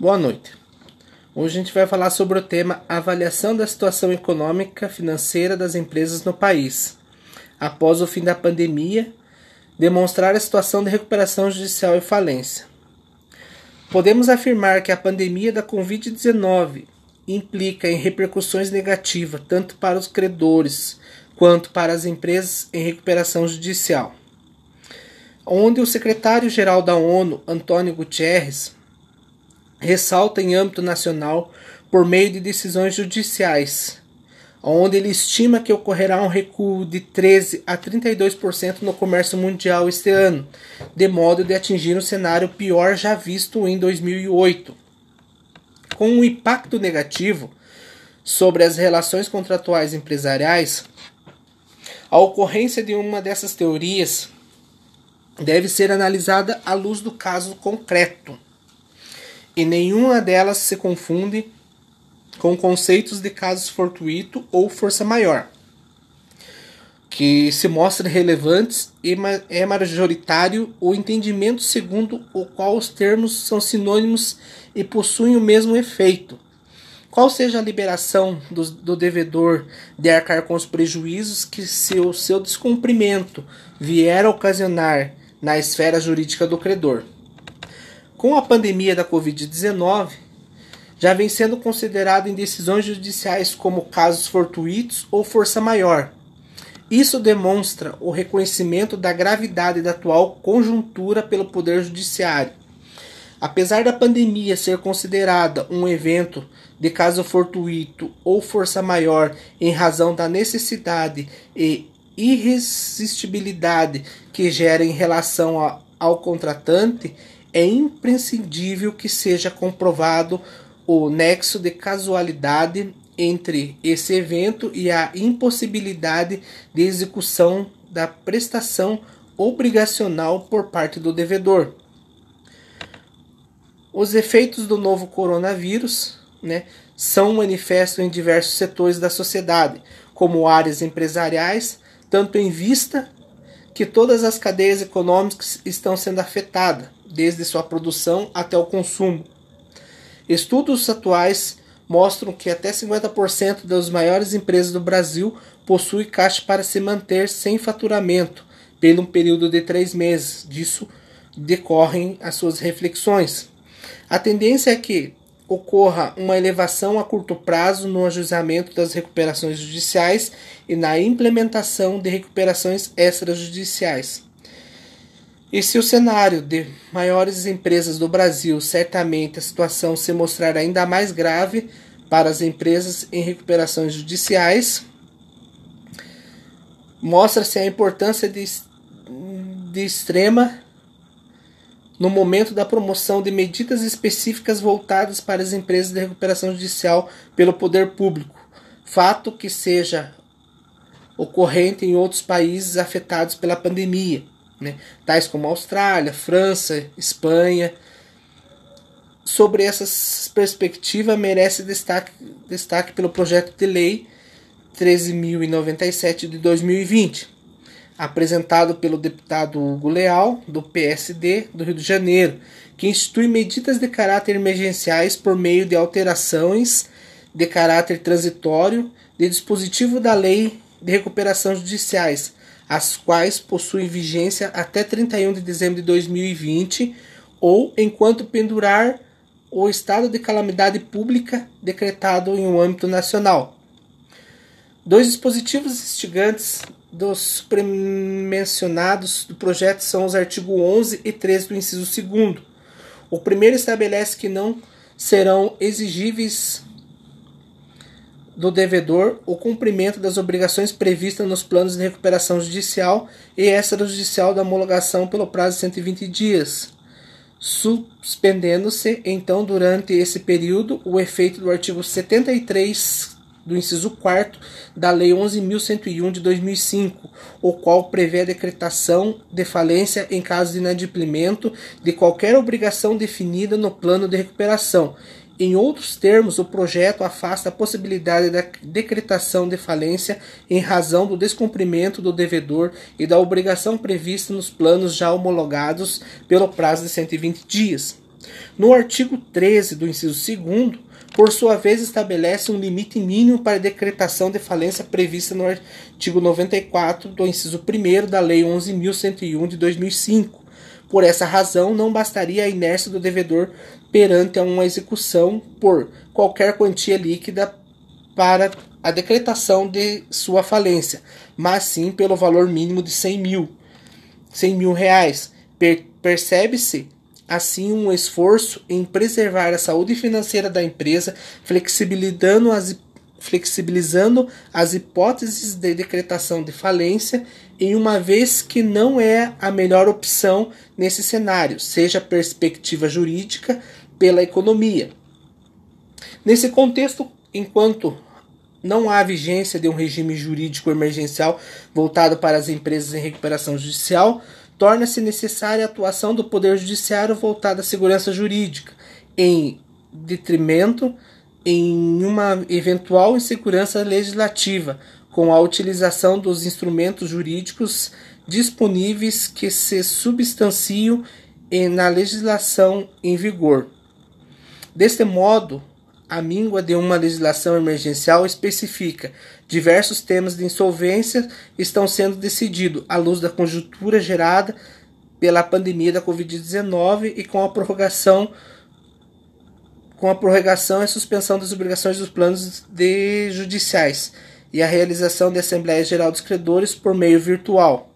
Boa noite. Hoje a gente vai falar sobre o tema Avaliação da situação econômica financeira das empresas no país. Após o fim da pandemia, demonstrar a situação de recuperação judicial e falência. Podemos afirmar que a pandemia da Covid-19 implica em repercussões negativas tanto para os credores quanto para as empresas em recuperação judicial. Onde o secretário-geral da ONU, Antônio Guterres, ressalta em âmbito nacional por meio de decisões judiciais, onde ele estima que ocorrerá um recuo de 13 a 32% no comércio mundial este ano, de modo de atingir um cenário pior já visto em 2008. Com um impacto negativo sobre as relações contratuais empresariais, a ocorrência de uma dessas teorias deve ser analisada à luz do caso concreto e nenhuma delas se confunde com conceitos de casos fortuito ou força maior, que se mostram relevantes e é majoritário o entendimento segundo o qual os termos são sinônimos e possuem o mesmo efeito. Qual seja a liberação do, do devedor de arcar com os prejuízos que se o seu descumprimento vier a ocasionar na esfera jurídica do credor. Com a pandemia da Covid-19, já vem sendo considerado em decisões judiciais como casos fortuitos ou força maior. Isso demonstra o reconhecimento da gravidade da atual conjuntura pelo Poder Judiciário. Apesar da pandemia ser considerada um evento de caso fortuito ou força maior em razão da necessidade e irresistibilidade que gera em relação ao contratante, é imprescindível que seja comprovado o nexo de casualidade entre esse evento e a impossibilidade de execução da prestação obrigacional por parte do devedor. Os efeitos do novo coronavírus né, são manifestos em diversos setores da sociedade, como áreas empresariais, tanto em vista que todas as cadeias econômicas estão sendo afetadas, desde sua produção até o consumo. Estudos atuais mostram que até 50% das maiores empresas do Brasil possuem caixa para se manter sem faturamento pelo um período de três meses. Disso decorrem as suas reflexões. A tendência é que ocorra uma elevação a curto prazo no ajuizamento das recuperações judiciais e na implementação de recuperações extrajudiciais. E se o cenário de maiores empresas do Brasil, certamente a situação se mostrar ainda mais grave para as empresas em recuperações judiciais, mostra-se a importância de, de extrema no momento da promoção de medidas específicas voltadas para as empresas de recuperação judicial pelo poder público, fato que seja ocorrente em outros países afetados pela pandemia, né, tais como Austrália, França, Espanha. Sobre essa perspectiva, merece destaque, destaque pelo projeto de lei 13.097 de 2020 apresentado pelo deputado Hugo Leal, do PSD do Rio de Janeiro, que institui medidas de caráter emergenciais por meio de alterações de caráter transitório de dispositivo da Lei de Recuperação Judiciais, as quais possuem vigência até 31 de dezembro de 2020 ou enquanto pendurar o estado de calamidade pública decretado em um âmbito nacional. Dois dispositivos instigantes dos mencionados do projeto são os artigos 11 e 13 do inciso 2. O primeiro estabelece que não serão exigíveis do devedor o cumprimento das obrigações previstas nos planos de recuperação judicial e extrajudicial da homologação pelo prazo de 120 dias, suspendendo-se então durante esse período o efeito do artigo 73 do inciso 4 da Lei 11.101 de 2005, o qual prevê a decretação de falência em caso de inadimplemento de qualquer obrigação definida no plano de recuperação. Em outros termos, o projeto afasta a possibilidade da decretação de falência em razão do descumprimento do devedor e da obrigação prevista nos planos já homologados pelo prazo de 120 dias. No artigo 13 do inciso 2 por sua vez, estabelece um limite mínimo para a decretação de falência prevista no artigo 94 do inciso 1 da Lei 11.101 de 2005. Por essa razão, não bastaria a inércia do devedor perante a uma execução por qualquer quantia líquida para a decretação de sua falência, mas sim pelo valor mínimo de 100 mil, 100 mil reais. Per Percebe-se assim um esforço em preservar a saúde financeira da empresa, flexibilizando as, flexibilizando as hipóteses de decretação de falência, em uma vez que não é a melhor opção nesse cenário, seja perspectiva jurídica pela economia. Nesse contexto, enquanto não há vigência de um regime jurídico emergencial voltado para as empresas em recuperação judicial, torna-se necessária a atuação do Poder Judiciário voltada à segurança jurídica, em detrimento em uma eventual insegurança legislativa, com a utilização dos instrumentos jurídicos disponíveis que se substanciam na legislação em vigor. Deste modo, a míngua de uma legislação emergencial especifica diversos temas de insolvência estão sendo decididos à luz da conjuntura gerada pela pandemia da Covid-19 e com a prorrogação com a prorrogação e suspensão das obrigações dos planos de judiciais e a realização de Assembleia Geral dos Credores por meio virtual.